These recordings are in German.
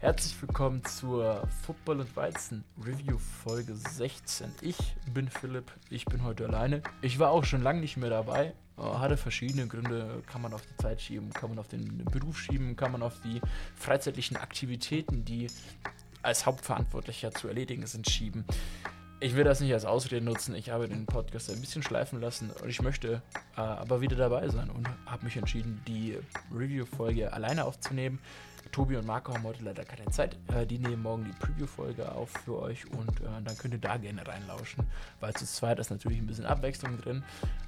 Herzlich willkommen zur Football und Weizen Review Folge 16. Ich bin Philipp, ich bin heute alleine. Ich war auch schon lange nicht mehr dabei, äh, hatte verschiedene Gründe. Kann man auf die Zeit schieben, kann man auf den Beruf schieben, kann man auf die freizeitlichen Aktivitäten, die als Hauptverantwortlicher zu erledigen sind, schieben. Ich will das nicht als Ausrede nutzen. Ich habe den Podcast ein bisschen schleifen lassen und ich möchte äh, aber wieder dabei sein und habe mich entschieden, die Review-Folge alleine aufzunehmen. Tobi und Marco haben heute leider keine Zeit. Äh, die nehmen morgen die Preview-Folge auf für euch und äh, dann könnt ihr da gerne reinlauschen, weil zu zweit ist natürlich ein bisschen Abwechslung drin.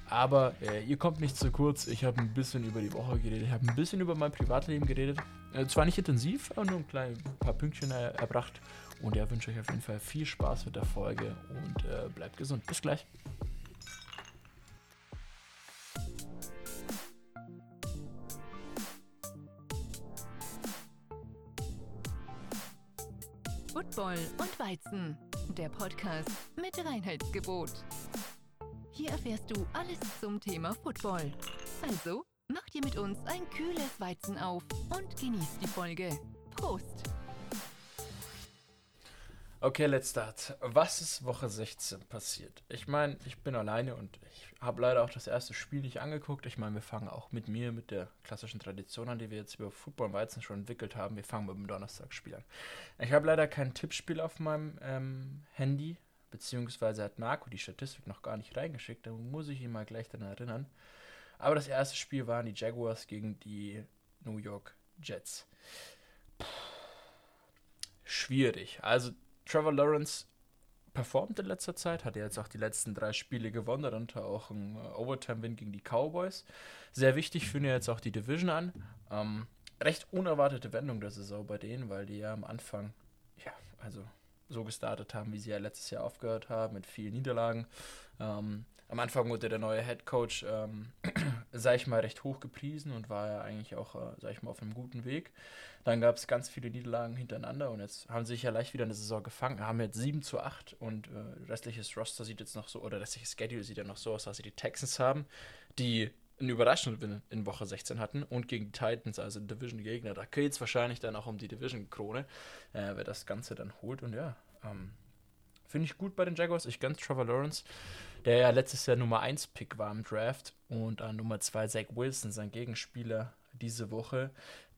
Aber äh, ihr kommt nicht zu kurz. Ich habe ein bisschen über die Woche geredet, ich habe ein bisschen über mein Privatleben geredet. Äh, zwar nicht intensiv, aber nur ein klein, paar Pünktchen erbracht. Und ja, wünsche euch auf jeden Fall viel Spaß mit der Folge und äh, bleibt gesund. Bis gleich. Football und Weizen, der Podcast mit Reinheitsgebot. Hier erfährst du alles zum Thema Football. Also, mach dir mit uns ein kühles Weizen auf und genieß die Folge. Prost! Okay, let's start. Was ist Woche 16 passiert? Ich meine, ich bin alleine und ich habe leider auch das erste Spiel nicht angeguckt. Ich meine, wir fangen auch mit mir, mit der klassischen Tradition an, die wir jetzt über Football und Weizen schon entwickelt haben. Wir fangen mit dem Donnerstagsspiel an. Ich habe leider kein Tippspiel auf meinem ähm, Handy, beziehungsweise hat Marco die Statistik noch gar nicht reingeschickt. Da muss ich ihn mal gleich daran erinnern. Aber das erste Spiel waren die Jaguars gegen die New York Jets. Puh. Schwierig. Also Trevor Lawrence performt in letzter Zeit, hat jetzt auch die letzten drei Spiele gewonnen, darunter auch ein äh, Overtime-Win gegen die Cowboys. Sehr wichtig führen ja jetzt auch die Division an. Ähm, recht unerwartete Wendung der Saison bei denen, weil die ja am Anfang, ja, also so gestartet haben, wie sie ja letztes Jahr aufgehört haben, mit vielen Niederlagen. Ähm, am Anfang wurde der neue Head Coach, ähm, sag ich mal, recht hoch gepriesen und war ja eigentlich auch, äh, sag ich mal, auf einem guten Weg. Dann gab es ganz viele Niederlagen hintereinander und jetzt haben sie sich ja leicht wieder eine Saison gefangen, haben jetzt 7 zu 8 und äh, restliches Roster sieht jetzt noch so, oder restliches Schedule sieht ja noch so aus, dass sie die Texans haben, die einen überraschenden in Woche 16 hatten und gegen die Titans, also Division-Gegner. Da geht es wahrscheinlich dann auch um die Division-Krone, äh, wer das Ganze dann holt. Und ja, ähm, finde ich gut bei den Jaguars. Ich ganz Trevor Lawrence, der ja letztes Jahr Nummer 1 Pick war im Draft und an Nummer 2 Zach Wilson, sein Gegenspieler diese Woche,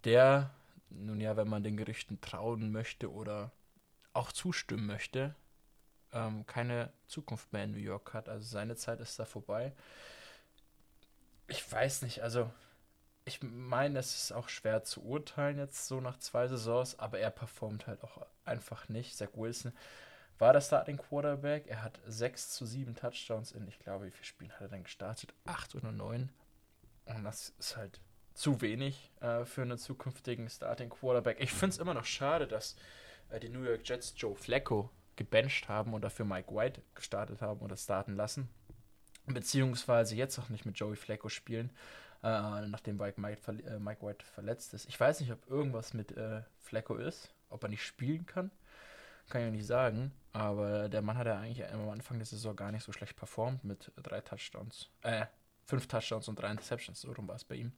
der, nun ja, wenn man den Gerüchten trauen möchte oder auch zustimmen möchte, ähm, keine Zukunft mehr in New York hat. Also seine Zeit ist da vorbei ich weiß nicht, also ich meine, es ist auch schwer zu urteilen jetzt so nach zwei Saisons, aber er performt halt auch einfach nicht. Zach Wilson war der Starting Quarterback. Er hat 6 zu 7 Touchdowns in, ich glaube, wie viele Spielen hat er dann gestartet? 8 oder 9. Und das ist halt zu wenig äh, für einen zukünftigen Starting Quarterback. Ich finde es immer noch schade, dass äh, die New York Jets Joe Flacco gebencht haben und dafür Mike White gestartet haben oder starten lassen beziehungsweise jetzt auch nicht mit Joey Flacco spielen, äh, nachdem Mike, Mike, äh, Mike, White verletzt ist. Ich weiß nicht, ob irgendwas mit äh, Flacco ist, ob er nicht spielen kann. Kann ich ja nicht sagen, aber der Mann hat ja eigentlich am Anfang der Saison gar nicht so schlecht performt mit drei Touchdowns, äh, fünf Touchdowns und drei Interceptions, so rum war es bei ihm.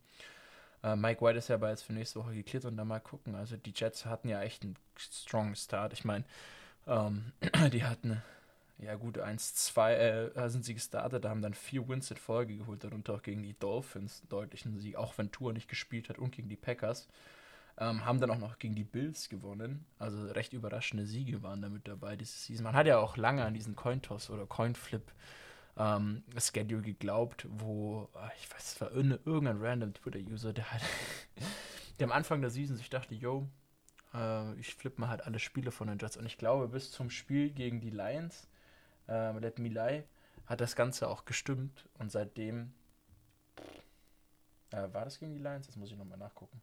Äh, Mike White ist ja aber jetzt für nächste Woche geklärt und dann mal gucken. Also die Jets hatten ja echt einen strong Start. Ich meine, ähm, die hatten ja gut, 1-2 äh, sind sie gestartet, haben dann vier Wins in Folge geholt, darunter auch gegen die Dolphins deutlichen Sieg, auch wenn Tour nicht gespielt hat und gegen die Packers. Ähm, haben dann auch noch gegen die Bills gewonnen. Also recht überraschende Siege waren da mit dabei diese Season. Man hat ja auch lange an diesen Cointoss oder Coinflip ähm, Schedule geglaubt, wo, ah, ich weiß, es war irgendein random Twitter-User, der hat der am Anfang der Season sich dachte, yo, äh, ich flippe mal halt alle Spiele von den Jets. Und ich glaube, bis zum Spiel gegen die Lions äh, Let Milai, hat das Ganze auch gestimmt und seitdem. Äh, war das gegen die Lions? Das muss ich nochmal nachgucken.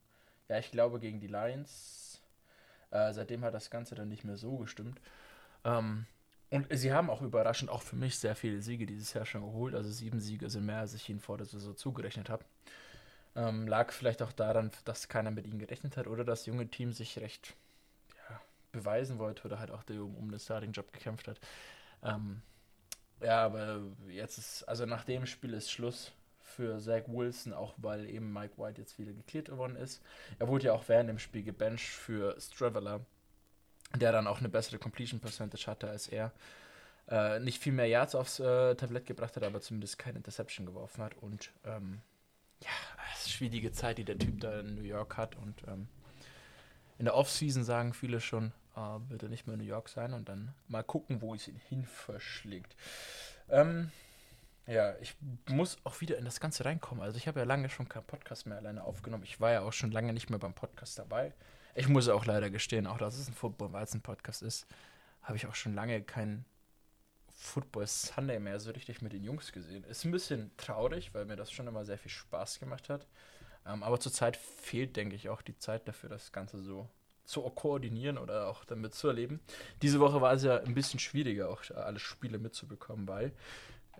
Ja, ich glaube gegen die Lions. Äh, seitdem hat das Ganze dann nicht mehr so gestimmt. Ähm, und sie haben auch überraschend, auch für mich, sehr viele Siege dieses Jahr schon geholt. Also sieben Siege sind mehr, als ich ihnen vor der Saison zugerechnet habe. Ähm, lag vielleicht auch daran, dass keiner mit ihnen gerechnet hat oder das junge Team sich recht ja, beweisen wollte oder halt auch der um, um den Starting-Job gekämpft hat. Ähm, ja, aber jetzt ist, also nach dem Spiel ist Schluss für Zach Wilson, auch weil eben Mike White jetzt wieder geklärt worden ist. Er wurde ja auch während dem Spiel gebencht für Straveller, der dann auch eine bessere Completion Percentage hatte als er. Äh, nicht viel mehr Yards aufs äh, Tablett gebracht hat, aber zumindest keine Interception geworfen hat. Und ähm, ja, es ist schwierige Zeit, die der Typ da in New York hat. Und ähm, in der Offseason sagen viele schon, äh, wird er nicht mehr in New York sein und dann mal gucken, wo es ihn hin verschlägt. Ähm, ja, ich muss auch wieder in das Ganze reinkommen. Also ich habe ja lange schon keinen Podcast mehr alleine aufgenommen. Ich war ja auch schon lange nicht mehr beim Podcast dabei. Ich muss auch leider gestehen, auch dass es ein Football-Weizen-Podcast ist, habe ich auch schon lange keinen Football Sunday mehr so richtig mit den Jungs gesehen. Ist ein bisschen traurig, weil mir das schon immer sehr viel Spaß gemacht hat. Ähm, aber zurzeit fehlt, denke ich, auch die Zeit dafür, das Ganze so zu koordinieren oder auch damit zu erleben. Diese Woche war es ja ein bisschen schwieriger, auch alle Spiele mitzubekommen, weil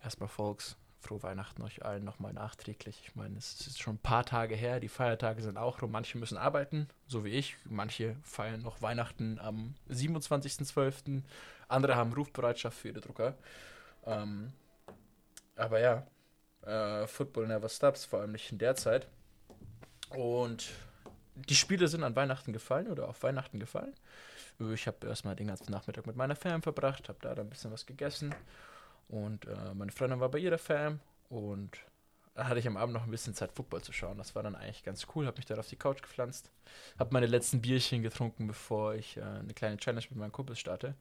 erstmal Folks, frohe Weihnachten euch allen nochmal nachträglich. Ich meine, es ist schon ein paar Tage her, die Feiertage sind auch rum. Manche müssen arbeiten, so wie ich. Manche feiern noch Weihnachten am 27.12. Andere haben Rufbereitschaft für ihre Drucker. Ähm, aber ja, äh, Football never stops, vor allem nicht in der Zeit. Und die Spiele sind an Weihnachten gefallen oder auf Weihnachten gefallen. Ich habe erstmal den ganzen Nachmittag mit meiner Fam verbracht, habe da dann ein bisschen was gegessen. Und äh, meine Freundin war bei ihrer Fam. Und da hatte ich am Abend noch ein bisschen Zeit, Football zu schauen. Das war dann eigentlich ganz cool. Habe mich da auf die Couch gepflanzt. Habe meine letzten Bierchen getrunken, bevor ich äh, eine kleine Challenge mit meinen Kumpels starte.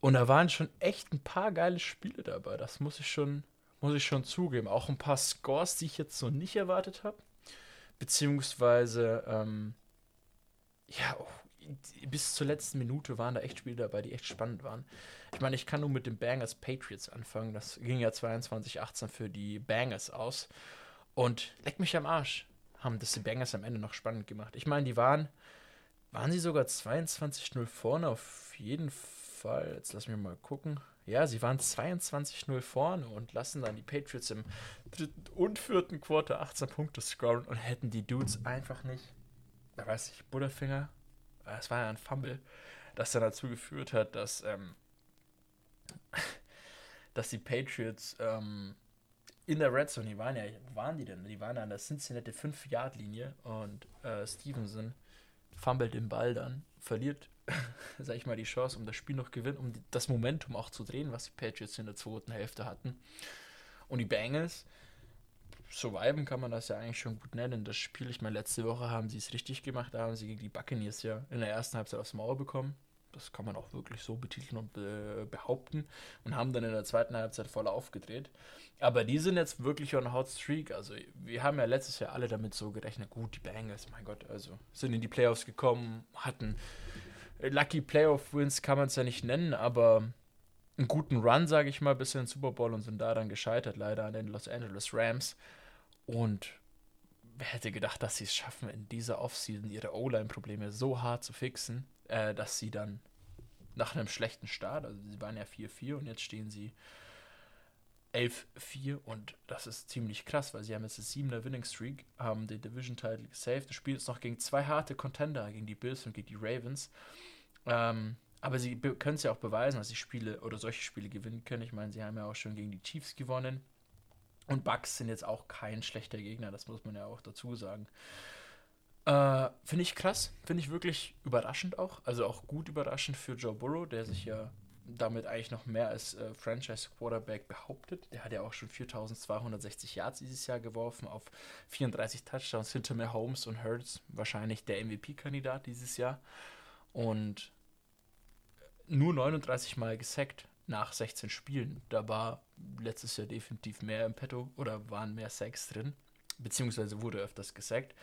Und da waren schon echt ein paar geile Spiele dabei. Das muss ich schon, muss ich schon zugeben. Auch ein paar Scores, die ich jetzt so nicht erwartet habe. Beziehungsweise, ähm, ja, oh, bis zur letzten Minute waren da echt Spiele dabei, die echt spannend waren. Ich meine, ich kann nur mit den Bangers Patriots anfangen. Das ging ja 22-18 für die Bangers aus. Und leck mich am Arsch, haben das die Bangers am Ende noch spannend gemacht. Ich meine, die waren, waren sie sogar 22-0 vorne auf jeden Fall. Jetzt lass mich mal gucken. Ja, sie waren 22-0 vorne und lassen dann die Patriots im dritten und vierten Quarter 18 Punkte scoren und hätten die Dudes einfach nicht, da weiß ich, Butterfinger, es war ja ein Fumble, das dann dazu geführt hat, dass, ähm, dass die Patriots ähm, in der Red Zone, die waren ja, wo waren die denn? Die waren an der Cincinnati 5-Yard-Linie und äh, Stevenson fummelt den Ball dann, verliert sag ich mal, die Chance, um das Spiel noch gewinnen, um das Momentum auch zu drehen, was die Patriots in der zweiten Hälfte hatten. Und die Bengals, surviven kann man das ja eigentlich schon gut nennen. Das Spiel, ich meine, letzte Woche haben sie es richtig gemacht, da haben sie gegen die Buccaneers ja in der ersten Halbzeit aufs Maul bekommen. Das kann man auch wirklich so betiteln und be behaupten. Und haben dann in der zweiten Halbzeit voll aufgedreht. Aber die sind jetzt wirklich on Hot Streak. Also, wir haben ja letztes Jahr alle damit so gerechnet. Gut, die Bengals, mein Gott, also sind in die Playoffs gekommen, hatten Lucky Playoff Wins kann man es ja nicht nennen, aber einen guten Run, sage ich mal, bis in den Super Bowl und sind da dann gescheitert, leider an den Los Angeles Rams. Und wer hätte gedacht, dass sie es schaffen, in dieser Offseason ihre O-Line-Probleme so hart zu fixen, äh, dass sie dann nach einem schlechten Start, also sie waren ja 4-4 und jetzt stehen sie 11-4 und das ist ziemlich krass, weil sie haben jetzt eine 7er Winning Streak, haben den Division Title gesaved. Das Spiel ist noch gegen zwei harte Contender, gegen die Bills und gegen die Ravens. Ähm, aber sie können es ja auch beweisen, dass sie Spiele oder solche Spiele gewinnen können. Ich meine, sie haben ja auch schon gegen die Chiefs gewonnen. Und Bucks sind jetzt auch kein schlechter Gegner, das muss man ja auch dazu sagen. Äh, finde ich krass, finde ich wirklich überraschend auch. Also auch gut überraschend für Joe Burrow, der sich ja damit eigentlich noch mehr als äh, Franchise Quarterback behauptet. Der hat ja auch schon 4260 Yards dieses Jahr geworfen auf 34 Touchdowns hinter mehr Holmes und Hurts, wahrscheinlich der MVP-Kandidat dieses Jahr. Und nur 39 Mal gesackt nach 16 Spielen. Da war letztes Jahr definitiv mehr im Petto oder waren mehr Sacks drin, beziehungsweise wurde öfters gesackt.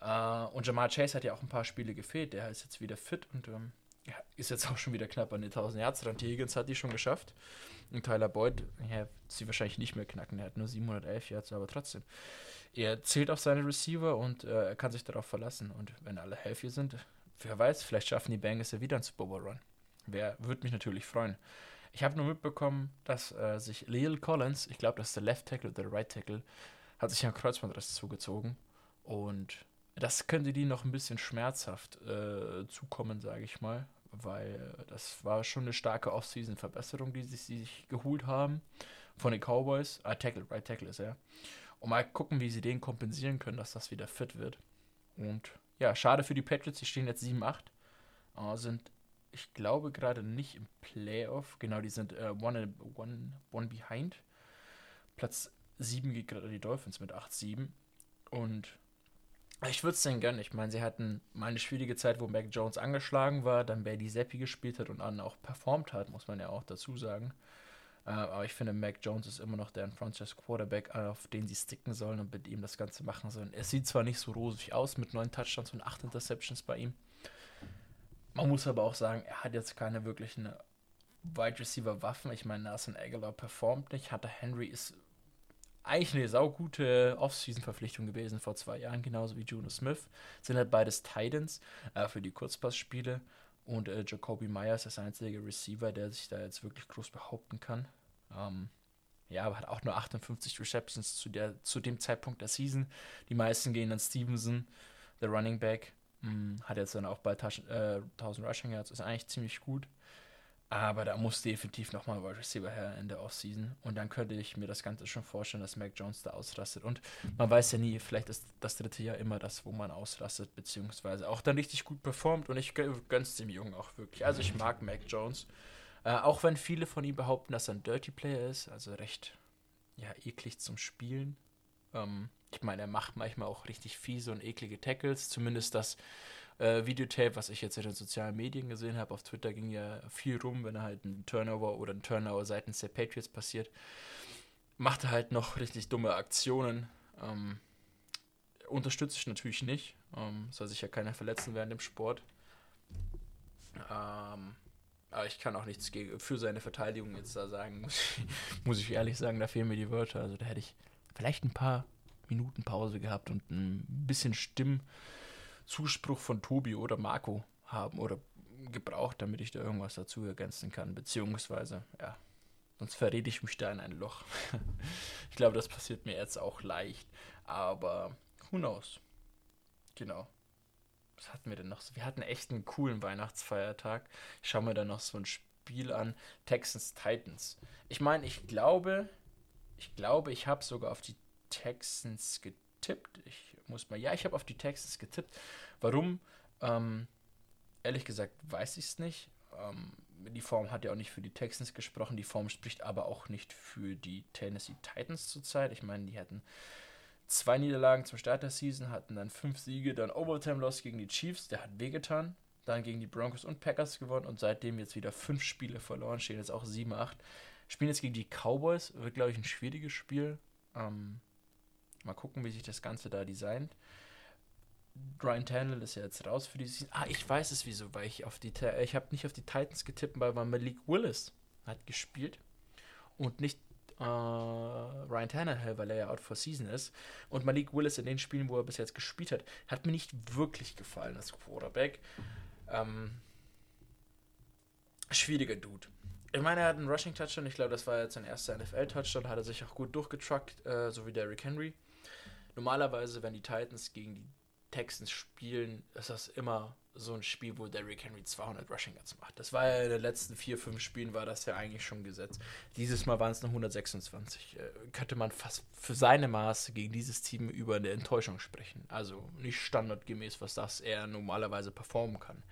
Uh, und Jamal Chase hat ja auch ein paar Spiele gefehlt. Der ist jetzt wieder fit und ähm, ist jetzt auch schon wieder knapp an die 1000 Yards dran. Die Higgins hat die schon geschafft. Und Tyler Boyd, ja, sie wahrscheinlich nicht mehr knacken. Er hat nur 711 Yards, aber trotzdem. Er zählt auf seine Receiver und äh, er kann sich darauf verlassen. Und wenn alle healthy sind, wer weiß, vielleicht schaffen die Bengals ja wieder einen Super Bowl Run. Wer würde mich natürlich freuen. Ich habe nur mitbekommen, dass äh, sich Leo Collins, ich glaube, das ist der Left Tackle oder der Right Tackle, hat sich einen Kreuzbandriss zugezogen. Und das könnte die noch ein bisschen schmerzhaft äh, zukommen, sage ich mal weil das war schon eine starke Off-Season-Verbesserung, die sie sich geholt haben von den Cowboys. Ah, Tackle, right Tackle ist er. Und mal gucken, wie sie den kompensieren können, dass das wieder fit wird. Und ja, schade für die Patriots, die stehen jetzt 7-8. Äh, sind, ich glaube, gerade nicht im Playoff. Genau, die sind äh, one, one, one behind. Platz 7 geht gerade die Dolphins mit 8-7. Und ich würde es denen gönnen. Ich meine, sie hatten mal eine schwierige Zeit, wo Mac Jones angeschlagen war, dann Bailey Seppi gespielt hat und dann auch performt hat, muss man ja auch dazu sagen. Äh, aber ich finde, Mac Jones ist immer noch der Franchise Quarterback, auf den sie sticken sollen und mit ihm das Ganze machen sollen. Es sieht zwar nicht so rosig aus mit neun Touchdowns und acht Interceptions bei ihm. Man muss aber auch sagen, er hat jetzt keine wirklichen Wide Receiver Waffen. Ich meine, Nelson Aguilar performt nicht. Hunter Henry ist eigentlich eine saugute Off-Season-Verpflichtung gewesen vor zwei Jahren, genauso wie Juno Smith. Sind halt beides Titans äh, für die Kurzpassspiele. Und äh, Jacoby Myers ist der einzige Receiver, der sich da jetzt wirklich groß behaupten kann. Ähm, ja, aber hat auch nur 58 Receptions zu, der, zu dem Zeitpunkt der Season. Die meisten gehen an Stevenson, der Running Back. Mh, hm, hat jetzt dann auch bald äh, 1000 Rushing Yards, ist eigentlich ziemlich gut. Aber da muss definitiv nochmal Wide Receiver her in der Offseason. Und dann könnte ich mir das Ganze schon vorstellen, dass Mac Jones da ausrastet. Und man weiß ja nie, vielleicht ist das dritte Jahr immer das, wo man ausrastet, beziehungsweise auch dann richtig gut performt. Und ich gönn's dem Jungen auch wirklich. Also ich mag Mac Jones. Äh, auch wenn viele von ihm behaupten, dass er ein Dirty Player ist, also recht ja, eklig zum Spielen. Ähm, ich meine, er macht manchmal auch richtig fiese und eklige Tackles. Zumindest das äh, Videotape, was ich jetzt in den sozialen Medien gesehen habe. Auf Twitter ging ja viel rum, wenn er halt ein Turnover oder ein Turnover seitens der Patriots passiert. Macht er halt noch richtig dumme Aktionen. Ähm, unterstütze ich natürlich nicht. Ähm, soll sich ja keiner verletzen während dem Sport. Ähm, aber ich kann auch nichts für seine Verteidigung jetzt da sagen, muss ich ehrlich sagen, da fehlen mir die Wörter. Also da hätte ich vielleicht ein paar Minuten Pause gehabt und ein bisschen Stimmen Zuspruch von Tobi oder Marco haben oder gebraucht, damit ich da irgendwas dazu ergänzen kann. Beziehungsweise, ja, sonst verrede ich mich da in ein Loch. ich glaube, das passiert mir jetzt auch leicht. Aber who knows? Genau. Was hatten wir denn noch? Wir hatten echt einen coolen Weihnachtsfeiertag. Ich schaue mir da noch so ein Spiel an. Texans Titans. Ich meine, ich glaube, ich glaube, ich habe sogar auf die Texans getippt. Ich muss mal. Ja, ich habe auf die Texans getippt. Warum? Ähm, ehrlich gesagt weiß ich es nicht. Ähm, die Form hat ja auch nicht für die Texans gesprochen. Die Form spricht aber auch nicht für die Tennessee Titans zurzeit. Ich meine, die hatten zwei Niederlagen zum Start der Season, hatten dann fünf Siege, dann Overtime-Loss gegen die Chiefs, der hat wehgetan. Dann gegen die Broncos und Packers gewonnen und seitdem jetzt wieder fünf Spiele verloren, stehen jetzt auch 7-8. Spielen jetzt gegen die Cowboys, wird glaube ich ein schwieriges Spiel. Ähm, Mal gucken, wie sich das Ganze da designt. Ryan Tannehill ist ja jetzt raus für die Season. Ah, ich weiß es wieso, weil ich auf die ich habe nicht auf die Titans getippt, weil Malik Willis hat gespielt und nicht äh, Ryan Tannehill, weil er ja out for season ist. Und Malik Willis in den Spielen, wo er bis jetzt gespielt hat, hat mir nicht wirklich gefallen als Quarterback. Ähm, schwieriger Dude. Ich meine, er hat einen Rushing-Touchdown. Ich glaube, das war jetzt sein erster NFL-Touchdown. Hat er sich auch gut durchgetruckt, äh, so wie Derrick Henry. Normalerweise, wenn die Titans gegen die Texans spielen, ist das immer so ein Spiel, wo Derrick Henry 200 Rushing Yards macht. Das war ja in den letzten vier, fünf Spielen war das ja eigentlich schon gesetzt. Dieses Mal waren es nur 126. Äh, könnte man fast für seine Maße gegen dieses Team über eine Enttäuschung sprechen. Also nicht standardgemäß, was das er normalerweise performen kann.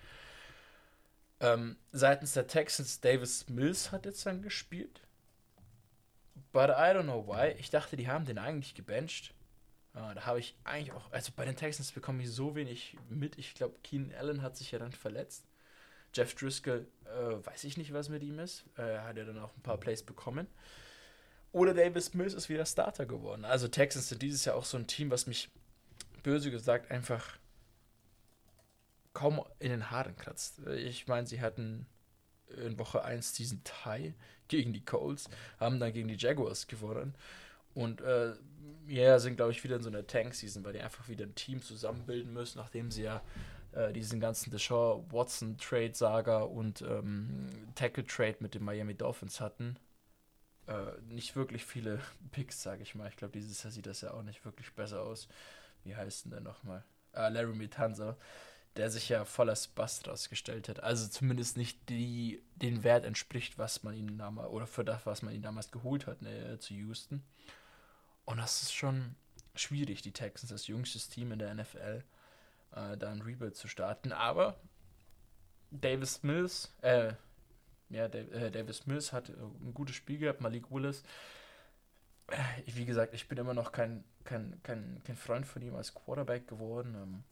Ähm, seitens der Texans, Davis Mills hat jetzt dann gespielt. But I don't know why. Ich dachte, die haben den eigentlich gebencht. Uh, da habe ich eigentlich auch, also bei den Texans bekomme ich so wenig mit. Ich glaube, Keenan Allen hat sich ja dann verletzt. Jeff Driscoll, äh, weiß ich nicht, was mit ihm ist. Er hat ja dann auch ein paar Plays bekommen. Oder Davis Mills ist wieder Starter geworden. Also Texans sind dieses Jahr auch so ein Team, was mich böse gesagt einfach kaum in den Haaren kratzt. Ich meine, sie hatten in Woche 1 diesen Tie gegen die Colts, haben dann gegen die Jaguars gewonnen. Und äh, ja, sind, glaube ich, wieder in so einer Tank-Season, weil die einfach wieder ein Team zusammenbilden müssen, nachdem sie ja äh, diesen ganzen Deshaun Watson-Trade-Saga und ähm, Tackle-Trade mit den Miami Dolphins hatten. Äh, nicht wirklich viele Picks, sage ich mal. Ich glaube, dieses Jahr sieht das ja auch nicht wirklich besser aus. Wie heißt denn der nochmal? Äh, Larry Mitanza, der sich ja voller Spast rausgestellt hat. Also zumindest nicht die, den Wert entspricht, was man ihn damals, oder für das, was man ihn damals geholt hat, ne, zu Houston. Und das ist schon schwierig, die Texans, das jüngste Team in der NFL, äh, da ein Rebuild zu starten. Aber Davis Mills, äh, ja, Dave, äh, Davis Mills hat ein gutes Spiel gehabt, Malik Willis. Äh, wie gesagt, ich bin immer noch kein, kein, kein, kein Freund von ihm als Quarterback geworden. Ähm,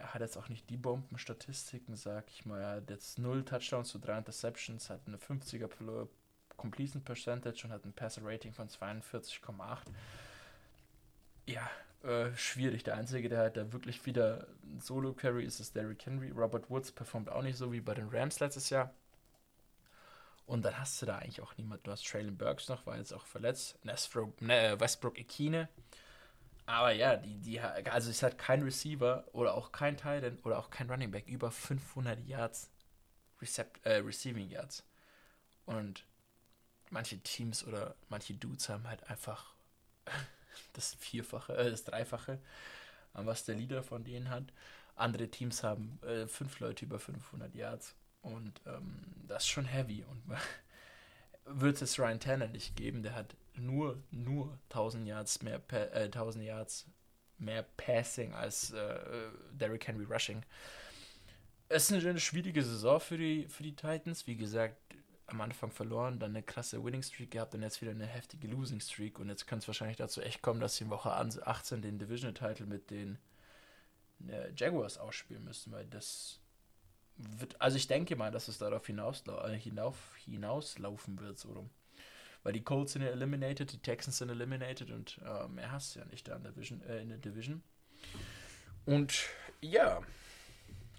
er hat jetzt auch nicht die Bombenstatistiken, sag ich mal. Er hat jetzt 0 Touchdowns zu 3 Interceptions, hat eine 50er Completion Percentage und hat ein Passer Rating von 42,8. Ja, äh, schwierig. Der Einzige, der halt da wirklich wieder Solo Carry ist, ist Derrick Henry. Robert Woods performt auch nicht so wie bei den Rams letztes Jahr. Und dann hast du da eigentlich auch niemand. Du hast Traylon Burks noch, war jetzt auch verletzt. Westbrook, ne, Westbrook Ikine. Aber ja, die, die, also es hat kein Receiver oder auch kein Titan oder auch kein Running Back über 500 Yards Recept, äh, Receiving Yards. Und manche Teams oder manche Dudes haben halt einfach das Vierfache, äh, das Dreifache, was der Leader von denen hat. Andere Teams haben äh, fünf Leute über 500 Yards und ähm, das ist schon heavy und wird es Ryan Tanner nicht geben, der hat nur, nur 1000 Yards mehr, äh, 1000 Yards mehr Passing als äh, Derrick Henry Rushing. Es ist eine schwierige Saison für die, für die Titans. Wie gesagt, am Anfang verloren, dann eine krasse Winning Streak gehabt und jetzt wieder eine heftige Losing Streak. Und jetzt könnte es wahrscheinlich dazu echt kommen, dass sie in Woche 18 den Division Title mit den äh, Jaguars ausspielen müssen, weil das wird, also ich denke mal, dass es darauf äh, hinauslaufen wird, so rum. Weil die Colts sind ja eliminated, die Texans sind eliminated und äh, mehr hast du ja nicht da in der, Division, äh, in der Division. Und ja,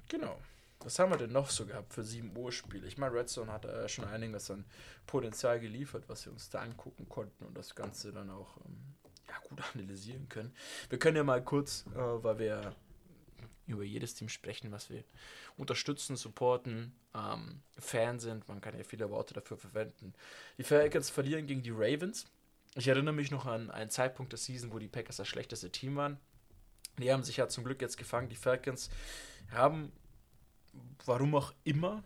genau. Was haben wir denn noch so gehabt für 7 Uhr Spiele? Ich meine, Redstone hat äh, schon einiges an Potenzial geliefert, was wir uns da angucken konnten und das Ganze dann auch ähm, ja, gut analysieren können. Wir können ja mal kurz, äh, weil wir über jedes Team sprechen, was wir unterstützen, supporten, ähm, Fan sind. Man kann ja viele Worte dafür verwenden. Die Falcons verlieren gegen die Ravens. Ich erinnere mich noch an einen Zeitpunkt der Season, wo die Packers das schlechteste Team waren. Die haben sich ja zum Glück jetzt gefangen. Die Falcons haben, warum auch immer,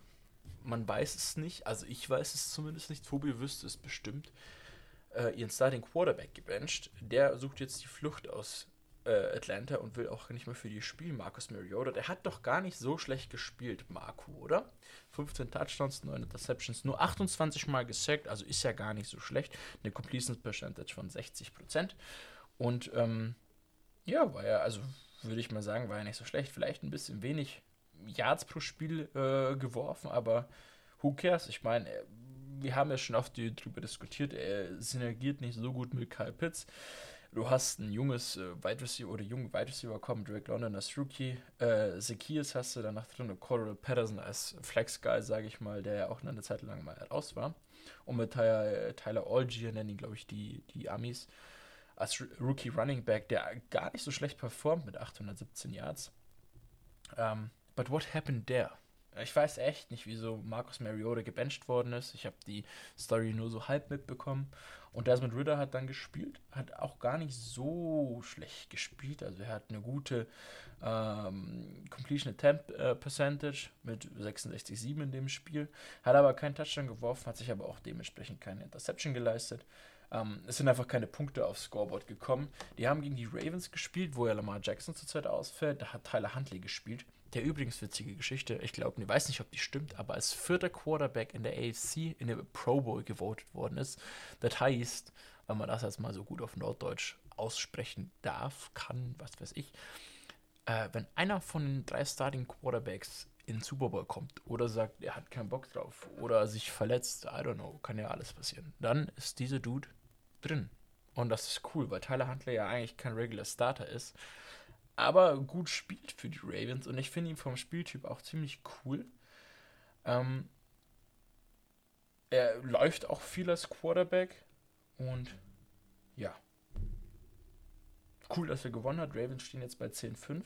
man weiß es nicht, also ich weiß es zumindest nicht, Tobi wüsste es bestimmt, äh, ihren Starting Quarterback gebencht. Der sucht jetzt die Flucht aus äh, Atlanta und will auch nicht mehr für die spielen, Marcus Mariota. Der hat doch gar nicht so schlecht gespielt, Marco, oder? 15 Touchdowns, 9 Interceptions, nur 28 Mal gesackt, also ist ja gar nicht so schlecht. Eine Completion Percentage von 60%. Und ähm, ja, war ja, also würde ich mal sagen, war ja nicht so schlecht. Vielleicht ein bisschen wenig Yards pro Spiel äh, geworfen, aber who cares? Ich meine, äh, wir haben ja schon oft darüber diskutiert, er synergiert nicht so gut mit Kyle Pitts. Du hast ein junges äh, Wide Receiver oder jungen Wide Receiver kommen, Drake London als Rookie. Äh, Zacchaeus hast du danach drin und Coral Patterson als Flex-Guy, sage ich mal, der ja auch eine Zeit lang mal raus war. Und mit Tyler, Tyler Algier nennen ihn, glaube ich, die, die Amis als Rookie Running Back, der gar nicht so schlecht performt mit 817 Yards. Um, ähm, but what happened there? Ich weiß echt nicht, wieso Marcus Mariota gebencht worden ist. Ich habe die Story nur so halb mitbekommen. Und Desmond Ritter hat dann gespielt, hat auch gar nicht so schlecht gespielt. Also er hat eine gute ähm, Completion Attempt äh, Percentage mit 66,7 in dem Spiel. Hat aber keinen Touchdown geworfen, hat sich aber auch dementsprechend keine Interception geleistet. Ähm, es sind einfach keine Punkte aufs Scoreboard gekommen. Die haben gegen die Ravens gespielt, wo ja Lamar Jackson zurzeit ausfällt. Da hat Tyler Huntley gespielt. Der übrigens witzige Geschichte, ich glaube, ich weiß nicht, ob die stimmt, aber als vierter Quarterback in der AFC in der Pro Bowl gewotet worden ist. Das heißt, wenn man das jetzt mal so gut auf Norddeutsch aussprechen darf, kann, was weiß ich, äh, wenn einer von den drei Starting Quarterbacks in den Super Bowl kommt oder sagt, er hat keinen Bock drauf oder sich verletzt, I don't know, kann ja alles passieren, dann ist dieser Dude drin. Und das ist cool, weil Tyler Huntley ja eigentlich kein Regular Starter ist, aber gut spielt für die Ravens und ich finde ihn vom Spieltyp auch ziemlich cool. Ähm, er läuft auch viel als Quarterback und ja. Cool, dass er gewonnen hat. Ravens stehen jetzt bei 10-5.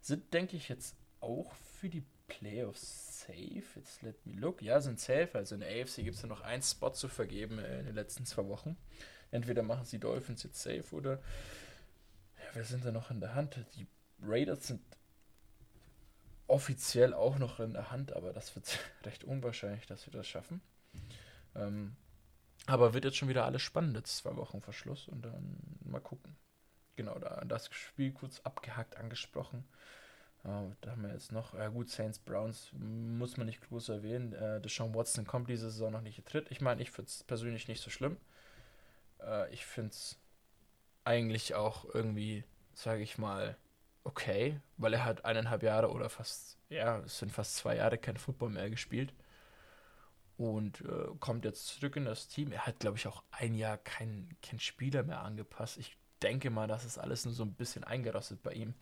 Sind, denke ich, jetzt auch für die Playoffs safe. Jetzt let me look. Ja, sind safe. Also in der AFC gibt es ja noch einen Spot zu vergeben in den letzten zwei Wochen. Entweder machen sie Dolphins jetzt safe oder wer sind da noch in der Hand? Die Raiders sind offiziell auch noch in der Hand, aber das wird recht unwahrscheinlich, dass wir das schaffen. Ähm, aber wird jetzt schon wieder alles spannend, jetzt zwei Wochen Verschluss und dann mal gucken. genau, da das Spiel kurz abgehackt angesprochen. Uh, da haben wir jetzt noch, ja gut, Saints Browns muss man nicht groß erwähnen. Uh, Deshaun Watson kommt diese Saison noch nicht getritt. Ich meine, ich finde es persönlich nicht so schlimm. Uh, ich finde es eigentlich auch irgendwie, sage ich mal, okay, weil er hat eineinhalb Jahre oder fast, ja, es sind fast zwei Jahre kein Football mehr gespielt und äh, kommt jetzt zurück in das Team. Er hat, glaube ich, auch ein Jahr keinen kein Spieler mehr angepasst. Ich denke mal, das ist alles nur so ein bisschen eingerostet bei ihm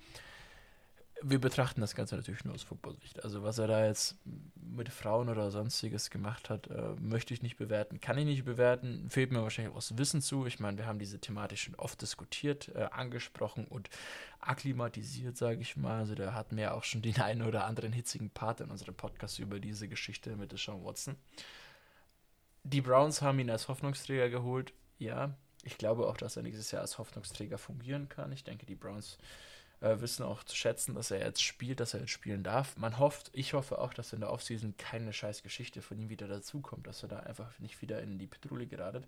wir betrachten das Ganze natürlich nur aus Football-Sicht. Also was er da jetzt mit Frauen oder sonstiges gemacht hat, äh, möchte ich nicht bewerten, kann ich nicht bewerten, fehlt mir wahrscheinlich auch das Wissen zu. Ich meine, wir haben diese Thematik schon oft diskutiert, äh, angesprochen und akklimatisiert, sage ich mal. Also da hatten wir auch schon den einen oder anderen hitzigen Part in unserem Podcast über diese Geschichte mit Sean Watson. Die Browns haben ihn als Hoffnungsträger geholt, ja. Ich glaube auch, dass er nächstes Jahr als Hoffnungsträger fungieren kann. Ich denke, die Browns äh, wissen auch zu schätzen, dass er jetzt spielt, dass er jetzt spielen darf. Man hofft, ich hoffe auch, dass in der Offseason keine scheiß Geschichte von ihm wieder dazukommt, dass er da einfach nicht wieder in die Petrouille geratet.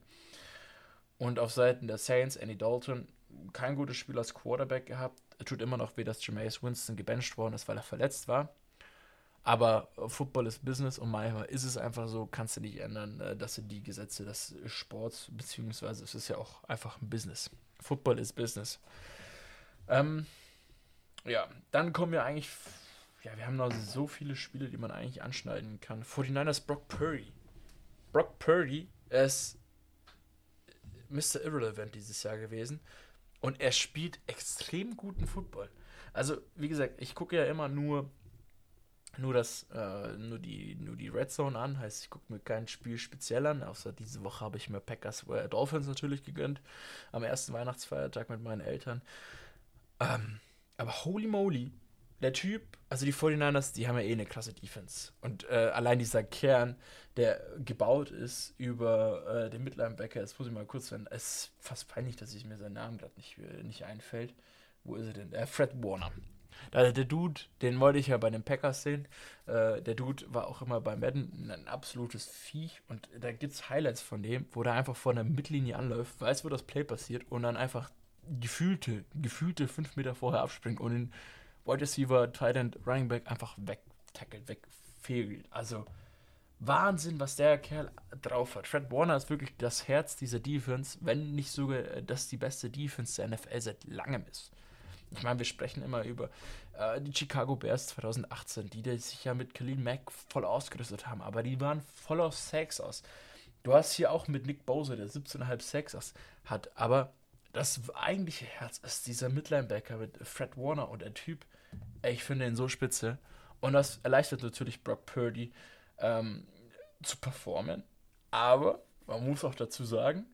Und auf Seiten der Saints, Andy Dalton, kein gutes Spiel als Quarterback gehabt. Tut immer noch weh, dass Jameis Winston gebencht worden ist, weil er verletzt war. Aber Football ist Business und manchmal ist es einfach so, kannst du nicht ändern. Äh, Das sind die Gesetze des Sports, beziehungsweise es ist ja auch einfach ein Business. Football ist Business. Ähm, ja, dann kommen wir eigentlich. Ja, wir haben noch so viele Spiele, die man eigentlich anschneiden kann. 49ers Brock Purdy. Brock Purdy ist Mr. Irrelevant dieses Jahr gewesen. Und er spielt extrem guten Football. Also, wie gesagt, ich gucke ja immer nur, nur, das, äh, nur, die, nur die Red Zone an. Heißt, ich gucke mir kein Spiel speziell an. Außer diese Woche habe ich mir Packers äh, Dolphins natürlich gegönnt. Am ersten Weihnachtsfeiertag mit meinen Eltern. Ähm, aber holy moly, der Typ, also die 49ers, die haben ja eh eine krasse Defense. Und äh, allein dieser Kern, der gebaut ist über äh, den Midlinebacker, das muss ich mal kurz sagen, es ist fast peinlich, dass ich mir seinen Namen gerade nicht, äh, nicht einfällt. Wo ist er denn? Äh, Fred Warner. Da, der Dude, den wollte ich ja bei den Packers sehen. Äh, der Dude war auch immer bei Madden ein absolutes Viech. Und da gibt es Highlights von dem, wo der einfach vor einer Mittellinie anläuft, weiß, wo das Play passiert und dann einfach gefühlte, gefühlte fünf Meter vorher abspringt und den Wide Receiver, Tight End, Running Back einfach wegtackelt, wegfegelt. Also Wahnsinn, was der Kerl drauf hat. Fred Warner ist wirklich das Herz dieser Defense, wenn nicht sogar das die beste Defense der NFL seit langem ist. Ich meine, wir sprechen immer über äh, die Chicago Bears 2018, die, die sich ja mit Khalil Mack voll ausgerüstet haben, aber die waren voll auf Sex aus. Du hast hier auch mit Nick Bowser, der 17,5 Sex aus hat, aber das eigentliche Herz ist dieser Midlinebacker mit Fred Warner und der Typ, ey, ich finde ihn so spitze. Und das erleichtert natürlich Brock Purdy ähm, zu performen. Aber man muss auch dazu sagen,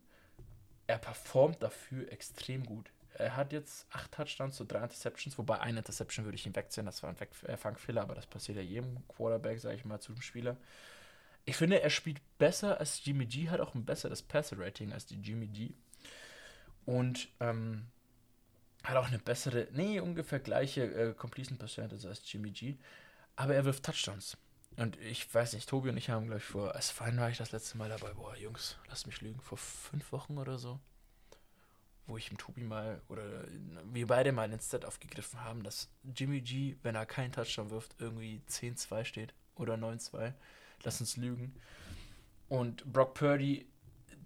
er performt dafür extrem gut. Er hat jetzt acht Touchdowns zu drei Interceptions, wobei eine Interception würde ich ihm wegziehen, das war ein äh, Fangfehler, aber das passiert ja jedem Quarterback, sage ich mal, zu dem Spieler. Ich finde, er spielt besser als Jimmy G, hat auch ein besseres Passer-Rating als die Jimmy G. Und ähm, hat auch eine bessere, nee, ungefähr gleiche äh, Completion Percentage als Jimmy G. Aber er wirft Touchdowns. Und ich weiß nicht, Tobi und ich haben, glaube ich, vor, als wann war ich das letzte Mal dabei? Boah, Jungs, lasst mich lügen, vor fünf Wochen oder so. Wo ich im Tobi mal, oder wir beide mal ins Set aufgegriffen haben, dass Jimmy G, wenn er keinen Touchdown wirft, irgendwie 10-2 steht oder 9-2. Lass uns lügen. Und Brock Purdy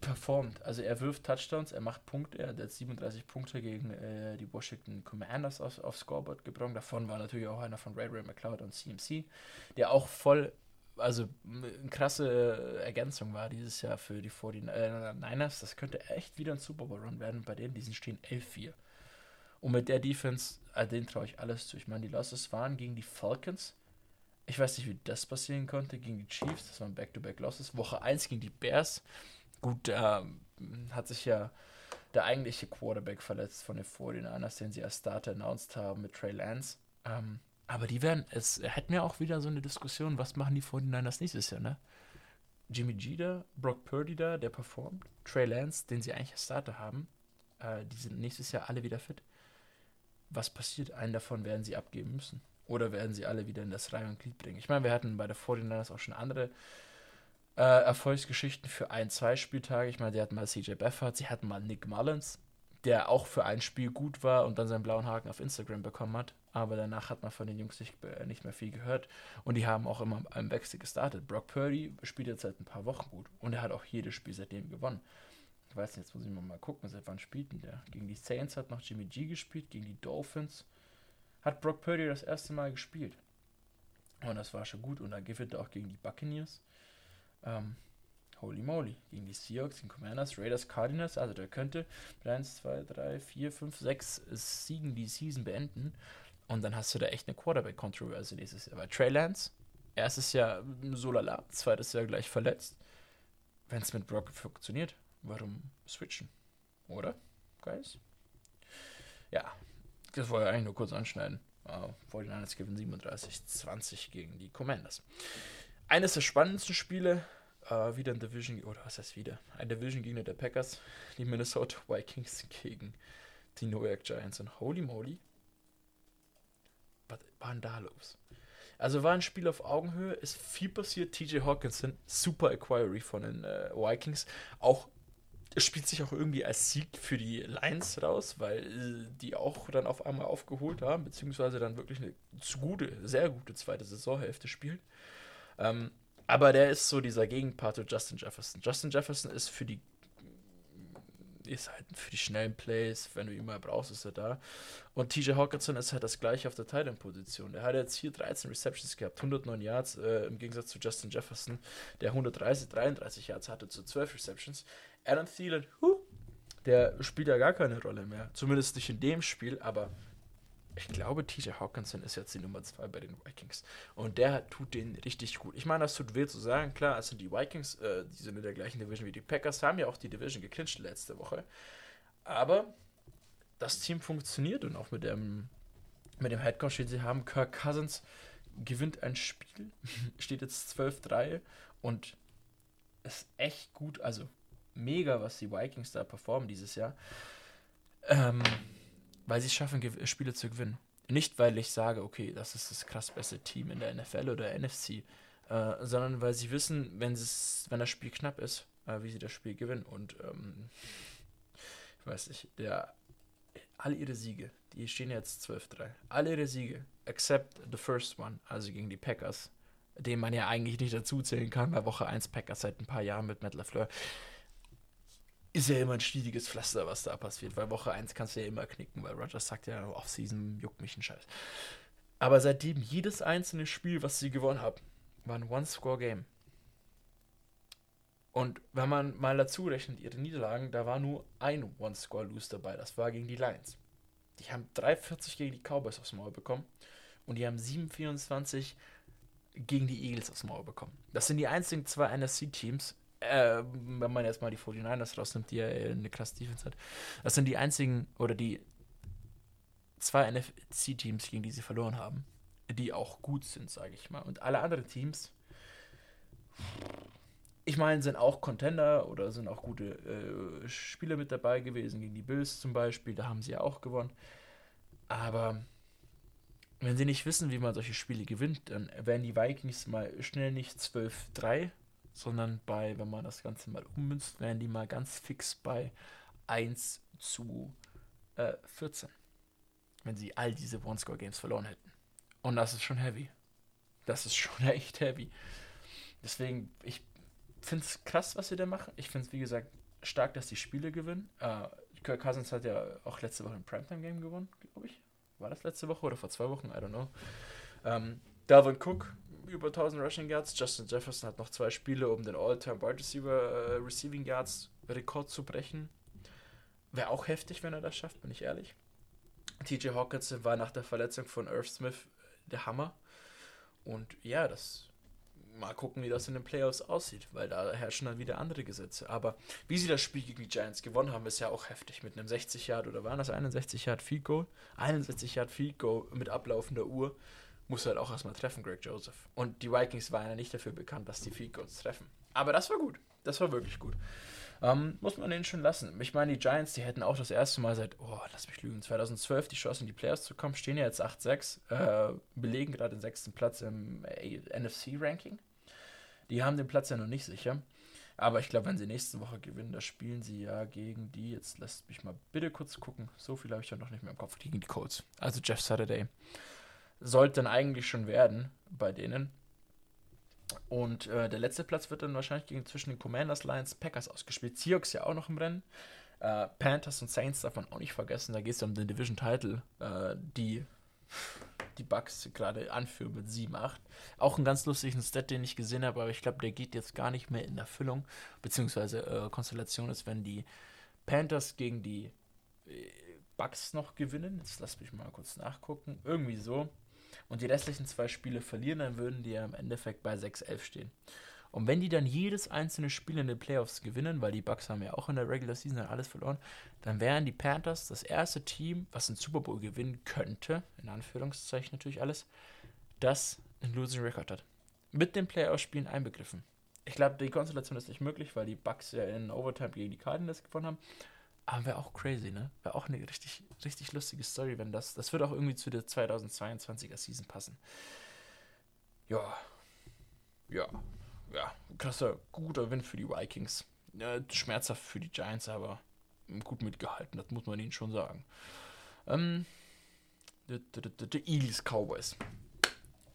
performt. Also er wirft Touchdowns, er macht Punkte, er hat jetzt 37 Punkte gegen äh, die Washington Commanders aufs, aufs Scoreboard gebracht. Davon war natürlich auch einer von Ray Ray McLeod und CMC, der auch voll, also eine krasse Ergänzung war dieses Jahr für die 49ers. Das könnte echt wieder ein Super Bowl Run werden. Bei denen, die stehen 11-4. Und mit der Defense, äh, den traue ich alles zu. Ich meine, die Losses waren gegen die Falcons. Ich weiß nicht, wie das passieren konnte. Gegen die Chiefs, das waren Back-to-Back-Losses. Woche 1 gegen die Bears. Gut, ähm, hat sich ja der eigentliche Quarterback verletzt von den 49ers, den sie als Starter announced haben mit Trey Lance. Ähm, aber die werden, es hätten ja auch wieder so eine Diskussion, was machen die 49ers nächstes Jahr, ne? Jimmy G da, Brock Purdy da, der performt, Trey Lance, den sie eigentlich als Starter haben, äh, die sind nächstes Jahr alle wieder fit. Was passiert? Einen davon werden sie abgeben müssen. Oder werden sie alle wieder in das Reihe und Glied bringen? Ich meine, wir hatten bei der 49ers auch schon andere äh, Erfolgsgeschichten für ein, zwei Spieltage. Ich meine, sie hatten mal CJ Beffert, sie hatten mal Nick Mullins, der auch für ein Spiel gut war und dann seinen blauen Haken auf Instagram bekommen hat. Aber danach hat man von den Jungs nicht, äh, nicht mehr viel gehört. Und die haben auch immer im Wechsel gestartet. Brock Purdy spielt jetzt seit ein paar Wochen gut. Und er hat auch jedes Spiel seitdem gewonnen. Ich weiß nicht, jetzt muss ich mal gucken, seit wann spielt denn der? Gegen die Saints hat noch Jimmy G gespielt, gegen die Dolphins hat Brock Purdy das erste Mal gespielt. Und das war schon gut. Und dann gewinnt er auch gegen die Buccaneers. Ähm, holy moly. Gegen die Seahawks, den Commanders, Raiders, Cardinals. Also der könnte mit 1, 2, 3, 4, 5, 6 Siegen die Season beenden. Und dann hast du da echt eine Quarterback-Controversy nächstes Jahr. Weil Trey Lance, erstes Jahr so lala, zweites Jahr gleich verletzt. Wenn es mit Brock funktioniert, warum switchen? Oder, guys? Ja, das wollte ich eigentlich nur kurz anschneiden. Uh, 49ers gewinnen 37-20 gegen die Commanders. Eines der spannendsten Spiele, uh, wieder ein Division, oder was heißt wieder? Ein Division-Gegner der Packers, die Minnesota Vikings gegen die New York Giants. Und holy moly, was war denn da los? Also war ein Spiel auf Augenhöhe, ist viel passiert. TJ Hawkinson, super Acquiry von den äh, Vikings. Auch spielt sich auch irgendwie als Sieg für die Lions raus, weil äh, die auch dann auf einmal aufgeholt haben, beziehungsweise dann wirklich eine gute, sehr gute zweite Saisonhälfte spielen. Ähm, aber der ist so dieser Gegenpart zu Justin Jefferson. Justin Jefferson ist für die ist halt für die schnellen Plays, wenn du ihn mal brauchst, ist er da. Und TJ Hawkinson ist halt das gleiche auf der Titan-Position. Der hat jetzt hier 13 Receptions gehabt, 109 Yards, äh, im Gegensatz zu Justin Jefferson, der 130, 33 Yards hatte zu 12 Receptions. Adam Thielen, huh, der spielt ja gar keine Rolle mehr. Zumindest nicht in dem Spiel, aber ich glaube, TJ Hawkinson ist jetzt die Nummer 2 bei den Vikings. Und der tut den richtig gut. Ich meine, das tut weh zu sagen. Klar, es sind die Vikings, äh, die sind in der gleichen Division wie die Packers, haben ja auch die Division geclincht letzte Woche. Aber das Team funktioniert und auch mit dem, mit dem Headcoach, den sie haben, Kirk Cousins gewinnt ein Spiel, steht jetzt 12-3 und ist echt gut, also mega, was die Vikings da performen dieses Jahr. Ähm, weil sie es schaffen, Spiele zu gewinnen. Nicht, weil ich sage, okay, das ist das krass beste Team in der NFL oder NFC, äh, sondern weil sie wissen, wenn, wenn das Spiel knapp ist, äh, wie sie das Spiel gewinnen. Und ähm, ich weiß nicht, der, alle ihre Siege, die stehen jetzt 12-3. Alle ihre Siege, except the first one, also gegen die Packers, den man ja eigentlich nicht dazu zählen kann, weil Woche 1 Packers seit ein paar Jahren mit Matt LaFleur ist ja immer ein schwieriges Pflaster, was da passiert, weil Woche 1 kannst du ja immer knicken, weil Rogers sagt ja, Off-Season juckt mich ein Scheiß. Aber seitdem jedes einzelne Spiel, was sie gewonnen haben, war ein One-Score-Game. Und wenn man mal dazu rechnet, ihre Niederlagen, da war nur ein One-Score-Lose dabei, das war gegen die Lions. Die haben 3,40 gegen die Cowboys aufs Maul bekommen und die haben 7,24 gegen die Eagles aufs Maul bekommen. Das sind die einzigen zwei NFC-Teams, äh, wenn man jetzt mal die 49ers rausnimmt, die ja eine krasse Defense hat, das sind die einzigen oder die zwei NFC-Teams, gegen die sie verloren haben, die auch gut sind, sage ich mal. Und alle anderen Teams, ich meine, sind auch Contender oder sind auch gute äh, Spieler mit dabei gewesen, gegen die Bills zum Beispiel, da haben sie ja auch gewonnen. Aber wenn sie nicht wissen, wie man solche Spiele gewinnt, dann werden die Vikings mal schnell nicht 12-3 sondern bei, wenn man das Ganze mal ummünzt, wären die mal ganz fix bei 1 zu äh, 14. Wenn sie all diese One-Score-Games verloren hätten. Und das ist schon heavy. Das ist schon echt heavy. Deswegen, ich finde es krass, was sie da machen. Ich finde es, wie gesagt, stark, dass die Spiele gewinnen. Äh, Kirk Cousins hat ja auch letzte Woche ein Primetime-Game gewonnen, glaube ich. War das letzte Woche oder vor zwei Wochen? I don't know. Ähm, Dalvin Cook über 1000 Rushing Yards. Justin Jefferson hat noch zwei Spiele, um den All-Time Wide Receiver äh, Receiving Yards Rekord zu brechen. Wäre auch heftig, wenn er das schafft, bin ich ehrlich. TJ Hawkinson war nach der Verletzung von Irv Smith der Hammer. Und ja, das mal gucken, wie das in den Playoffs aussieht, weil da herrschen dann wieder andere Gesetze. Aber wie sie das Spiel gegen die Giants gewonnen haben, ist ja auch heftig. Mit einem 60 Yard oder waren das 61 Yard Field Goal? 61 Yard Field Goal mit ablaufender Uhr muss halt auch erstmal treffen, Greg Joseph. Und die Vikings waren ja nicht dafür bekannt, dass die Field Goals treffen. Aber das war gut. Das war wirklich gut. Ähm, muss man den schon lassen. Ich meine, die Giants, die hätten auch das erste Mal seit, oh, lass mich lügen, 2012 die Chance in die Playoffs zu kommen, stehen ja jetzt 8-6, äh, belegen gerade den sechsten Platz im NFC-Ranking. Die haben den Platz ja noch nicht sicher. Aber ich glaube, wenn sie nächste Woche gewinnen, da spielen sie ja gegen die, jetzt lasst mich mal bitte kurz gucken, so viel habe ich ja noch nicht mehr im Kopf, gegen die Colts. Also Jeff Saturday. Sollte dann eigentlich schon werden bei denen. Und äh, der letzte Platz wird dann wahrscheinlich gegen zwischen den Commanders, Lions, Packers ausgespielt. Seahawks ja auch noch im Rennen. Äh, Panthers und Saints darf man auch nicht vergessen. Da geht es um den Division Title, äh, die die Bucks gerade anführen mit 7-8. Auch ein ganz lustigen Stat, den ich gesehen habe, aber ich glaube, der geht jetzt gar nicht mehr in Erfüllung. Beziehungsweise äh, Konstellation ist, wenn die Panthers gegen die äh, Bucks noch gewinnen. Jetzt lass mich mal kurz nachgucken. Irgendwie so. Und die restlichen zwei Spiele verlieren, dann würden die ja im Endeffekt bei 6-11 stehen. Und wenn die dann jedes einzelne Spiel in den Playoffs gewinnen, weil die Bucks haben ja auch in der Regular Season dann alles verloren, dann wären die Panthers das erste Team, was den Super Bowl gewinnen könnte, in Anführungszeichen natürlich alles, das einen Losing Record hat. Mit den Playoff-Spielen einbegriffen. Ich glaube, die Konstellation ist nicht möglich, weil die Bucks ja in Overtime gegen die Cardinals gewonnen haben. Aber wäre auch crazy, ne? Wäre auch eine richtig, richtig lustige Story, wenn das. Das würde auch irgendwie zu der 2022er Season passen. Ja. Ja ja, krasser, guter Win für die Vikings. Ja, schmerzhaft für die Giants, aber gut mitgehalten, das muss man ihnen schon sagen. Ähm, die Eagles Cowboys.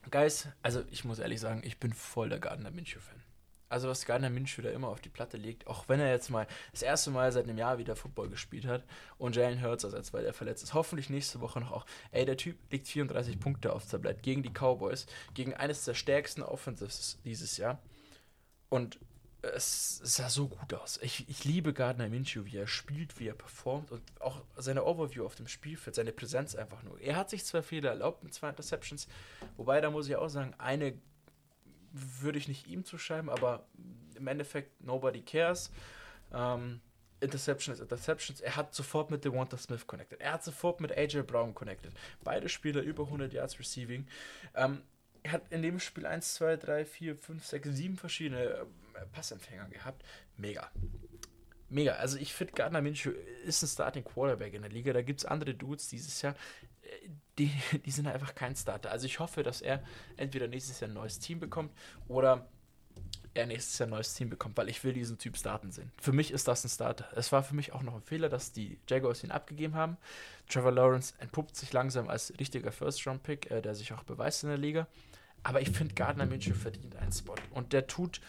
Guys, also ich muss ehrlich sagen, ich bin voll der Gardner Minshew-Fan. Also was Gardner Minshew da immer auf die Platte legt, auch wenn er jetzt mal das erste Mal seit einem Jahr wieder Football gespielt hat und Jalen Hurts ersetzt, weil er verletzt ist, hoffentlich nächste Woche noch auch. Ey, der Typ legt 34 Punkte aufs Tablett gegen die Cowboys, gegen eines der stärksten Offensives dieses Jahr. Und es sah so gut aus. Ich, ich liebe Gardner Minshew, wie er spielt, wie er performt und auch seine Overview auf dem Spielfeld, seine Präsenz einfach nur. Er hat sich zwar Fehler erlaubt mit zwei Interceptions, wobei da muss ich auch sagen, eine würde ich nicht ihm zuschreiben, aber im Endeffekt nobody cares. Ähm, Interception ist Interceptions. Er hat sofort mit Devonta Smith connected. Er hat sofort mit AJ Brown connected. Beide Spieler über 100 Yards Receiving. Ähm, er hat in dem Spiel 1, 2, 3, 4, 5, 6, 7 verschiedene äh, Passempfänger gehabt. Mega. Mega. Also ich finde, Gardner Minshew ist ein Starting Quarterback in der Liga. Da gibt es andere Dudes dieses Jahr, die, die sind einfach kein Starter. Also ich hoffe, dass er entweder nächstes Jahr ein neues Team bekommt oder er nächstes Jahr ein neues Team bekommt, weil ich will diesen Typ starten sehen. Für mich ist das ein Starter. Es war für mich auch noch ein Fehler, dass die Jaguars ihn abgegeben haben. Trevor Lawrence entpuppt sich langsam als richtiger First-Round-Pick, äh, der sich auch beweist in der Liga. Aber ich finde, Gardner Minshew verdient einen Spot. Und der tut,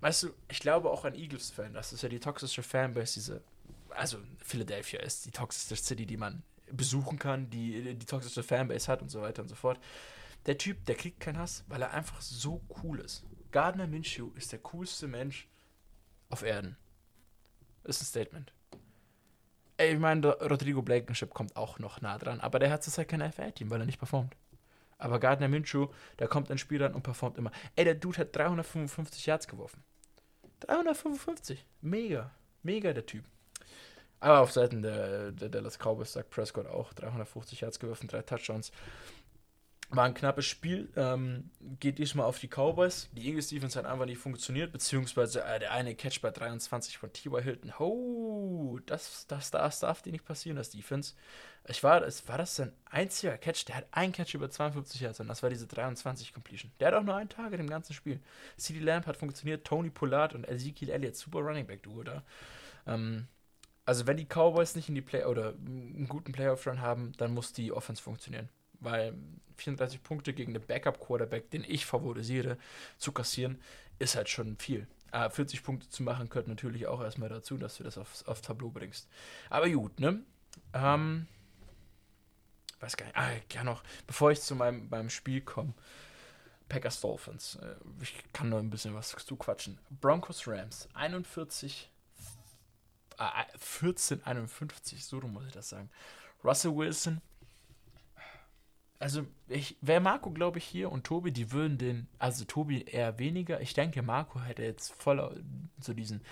weißt du, ich glaube auch an Eagles-Fan, das ist ja die toxische Fanbase, diese, also Philadelphia ist die toxische City, die man besuchen kann, die die toxische Fanbase hat und so weiter und so fort. Der Typ, der kriegt keinen Hass, weil er einfach so cool ist. Gardner Minshew ist der coolste Mensch auf Erden. Ist ein Statement. Ey, ich meine, Rodrigo Blankenship kommt auch noch nah dran, aber der hat zurzeit kein FA-Team, weil er nicht performt. Aber Gardner Minshew, der kommt ins Spiel ran und performt immer. Ey, der Dude hat 355 Yards geworfen. 355. Mega. Mega der Typ. Aber auf Seiten der, der Dallas Cowboys sagt Prescott auch 350 Yards geworfen, drei Touchdowns. War ein knappes Spiel. Ähm, geht diesmal auf die Cowboys. Die Eagles Defense hat einfach nicht funktioniert, beziehungsweise äh, der eine Catch bei 23 von T.Y. Hilton. Oh, das, das, das darf dir nicht passieren, das Defense. Ich war, das, war das sein einziger Catch? Der hat einen Catch über 52 Yards und das war diese 23 Completion. Der hat auch nur einen Tag in dem ganzen Spiel. CD Lamp hat funktioniert, Tony Pollard und Ezekiel Elliott, super Running Back Duo da. Ähm, also wenn die Cowboys nicht in die Play oder einen guten Playoff Run haben, dann muss die Offense funktionieren weil 34 Punkte gegen den Backup-Quarterback, den ich favorisiere, zu kassieren, ist halt schon viel. Aber 40 Punkte zu machen gehört natürlich auch erstmal dazu, dass du das aufs, aufs Tableau bringst. Aber gut, ne? Ähm, weiß gar nicht. Ah, ja noch, bevor ich zu meinem, meinem Spiel komme. Packers Dolphins. Äh, ich kann nur ein bisschen was zu quatschen. Broncos Rams 41 äh, 14 51, so muss ich das sagen. Russell Wilson also ich wäre Marco, glaube ich, hier und Tobi, die würden den, also Tobi eher weniger. Ich denke, Marco hätte jetzt voll so diesen,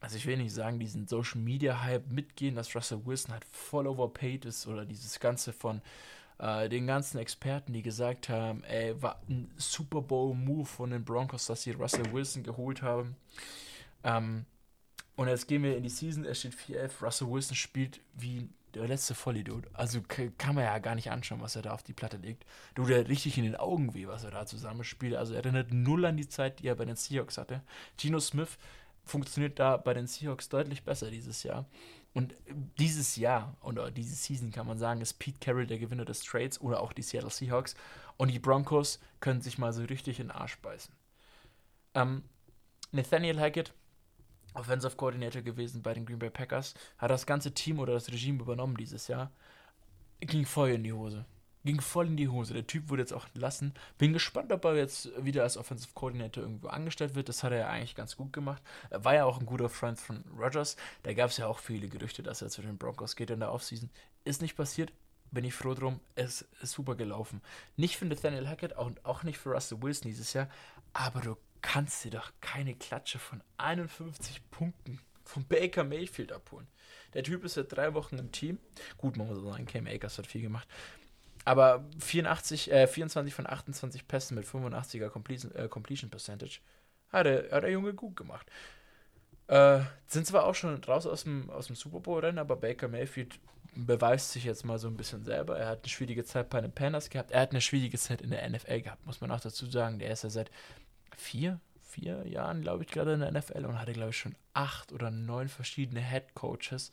also ich will nicht sagen, diesen Social Media Hype mitgehen, dass Russell Wilson halt voll overpaid ist oder dieses Ganze von äh, den ganzen Experten, die gesagt haben, ey, war ein Super Bowl Move von den Broncos, dass sie Russell Wilson geholt haben. Ähm, und jetzt gehen wir in die Season, er steht 4-11, Russell Wilson spielt wie der letzte Vollidiot. Also kann man ja gar nicht anschauen, was er da auf die Platte legt. Du, der richtig in den Augen weh, was er da zusammenspielt. Also erinnert null an die Zeit, die er bei den Seahawks hatte. Gino Smith funktioniert da bei den Seahawks deutlich besser dieses Jahr. Und dieses Jahr oder diese Season kann man sagen, ist Pete Carroll der Gewinner des Trades oder auch die Seattle Seahawks. Und die Broncos können sich mal so richtig in den Arsch beißen. Ähm, Nathaniel Hackett, Offensive Coordinator gewesen bei den Green Bay Packers, hat das ganze Team oder das Regime übernommen dieses Jahr. Ging voll in die Hose. Ging voll in die Hose. Der Typ wurde jetzt auch entlassen. Bin gespannt, ob er jetzt wieder als Offensive Coordinator irgendwo angestellt wird. Das hat er ja eigentlich ganz gut gemacht. Er war ja auch ein guter Freund von Rogers. Da gab es ja auch viele Gerüchte, dass er zu den Broncos geht in der Offseason. Ist nicht passiert. Bin ich froh drum. Es ist super gelaufen. Nicht für Nathaniel Hackett und auch nicht für Russell Wilson dieses Jahr. Aber du kannst dir doch keine Klatsche von 51 Punkten von Baker Mayfield abholen. Der Typ ist seit drei Wochen im Team. Gut, man muss sagen, Cam Akers hat viel gemacht. Aber 84, äh, 24 von 28 Pässen mit 85er Completion, äh, Completion Percentage hat der, hat der Junge gut gemacht. Äh, sind zwar auch schon raus aus dem, aus dem Super Bowl-Rennen, aber Baker Mayfield beweist sich jetzt mal so ein bisschen selber. Er hat eine schwierige Zeit bei den Panthers gehabt. Er hat eine schwierige Zeit in der NFL gehabt, muss man auch dazu sagen. Der ist ja seit vier, vier Jahren, glaube ich, gerade in der NFL und hatte, glaube ich, schon acht oder neun verschiedene Head Coaches.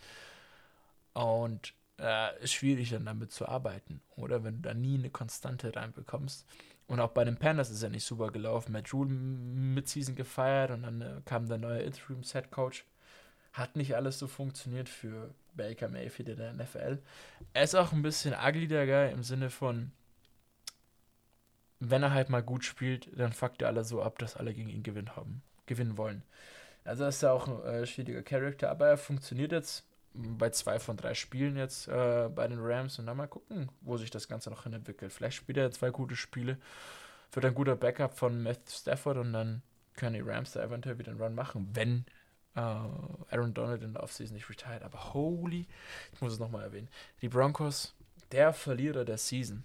Und äh, ist schwierig dann damit zu arbeiten, oder? Wenn du da nie eine Konstante reinbekommst. Und auch bei den Panthers ist ja nicht super gelaufen. Matt Rule mit Season gefeiert und dann äh, kam der neue Interim Set Coach. Hat nicht alles so funktioniert für Baker Mayfield in der NFL. Er ist auch ein bisschen ugly, der Guy, im Sinne von, wenn er halt mal gut spielt, dann fuckt er alle so ab, dass alle gegen ihn gewinnen haben, gewinnen wollen. Also ist er auch ein äh, schwieriger Charakter, aber er funktioniert jetzt bei zwei von drei Spielen jetzt äh, bei den Rams und dann mal gucken, wo sich das Ganze noch hin entwickelt. Vielleicht spielt er zwei gute Spiele, wird ein guter Backup von Matthew Stafford und dann können die Rams da eventuell wieder einen Run machen, wenn äh, Aaron Donald in der Offseason nicht retired. Aber holy, ich muss es nochmal erwähnen, die Broncos, der Verlierer der Season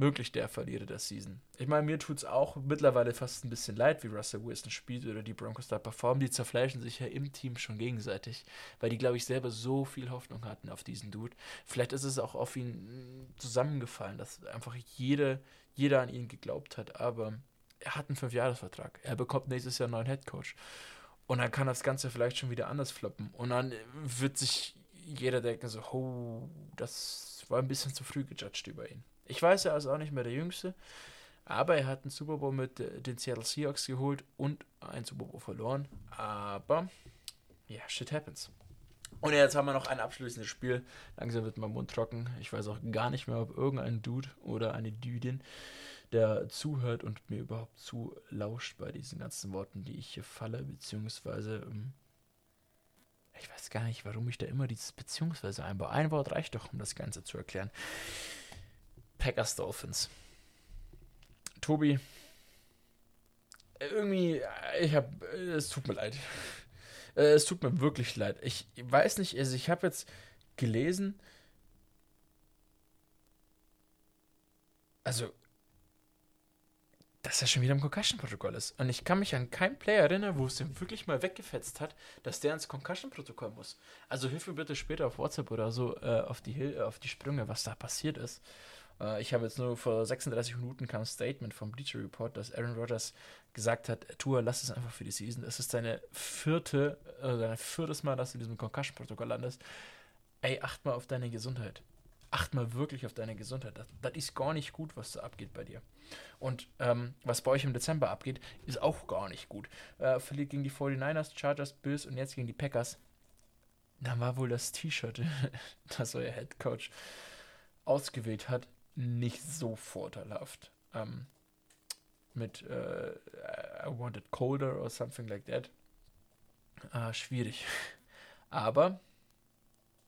möglich der Verlierer der Season. Ich meine, mir tut es auch mittlerweile fast ein bisschen leid, wie Russell Wilson spielt oder die Broncos da performen. Die zerfleischen sich ja im Team schon gegenseitig, weil die, glaube ich, selber so viel Hoffnung hatten auf diesen Dude. Vielleicht ist es auch auf ihn zusammengefallen, dass einfach jede, jeder an ihn geglaubt hat, aber er hat einen Fünfjahresvertrag. Er bekommt nächstes Jahr einen neuen Headcoach. Und dann kann das Ganze vielleicht schon wieder anders floppen. Und dann wird sich jeder denken so, oh, das war ein bisschen zu früh gejudged über ihn. Ich weiß, er ist auch nicht mehr der Jüngste, aber er hat einen Super Bowl mit äh, den Seattle Seahawks geholt und einen Super Bowl verloren. Aber ja, shit happens. Und jetzt haben wir noch ein abschließendes Spiel. Langsam wird mein Mund trocken. Ich weiß auch gar nicht mehr, ob irgendein Dude oder eine Dudin, der zuhört und mir überhaupt zulauscht bei diesen ganzen Worten, die ich hier falle, beziehungsweise ähm, ich weiß gar nicht, warum ich da immer dieses beziehungsweise einbaue. Ein Wort reicht doch, um das Ganze zu erklären. Packers Dolphins. Tobi, irgendwie, ich habe, es tut mir leid. Äh, es tut mir wirklich leid. Ich weiß nicht, also ich habe jetzt gelesen, also, dass er schon wieder im Concussion-Protokoll ist. Und ich kann mich an keinen Player erinnern, wo es ihn wirklich mal weggefetzt hat, dass der ins Concussion-Protokoll muss. Also hilf mir bitte später auf WhatsApp oder so äh, auf, die, auf die Sprünge, was da passiert ist. Äh, ich habe jetzt nur vor 36 Minuten kam ein Statement vom Bleacher Report, dass Aaron Rodgers gesagt hat, Tour, lass es einfach für die Season. Es ist deine vierte, äh, dein viertes Mal, dass du in diesem Concussion-Protokoll landest. Ey, acht mal auf deine Gesundheit. Acht mal wirklich auf deine Gesundheit. Das, das ist gar nicht gut, was da abgeht bei dir. Und ähm, was bei euch im Dezember abgeht, ist auch gar nicht gut. Äh, verliert gegen die 49ers, Chargers, Bills und jetzt gegen die Packers. Dann war wohl das T-Shirt, das euer Head Coach ausgewählt hat, nicht so vorteilhaft. Ähm, mit äh, I want it colder or something like that. Äh, schwierig. Aber,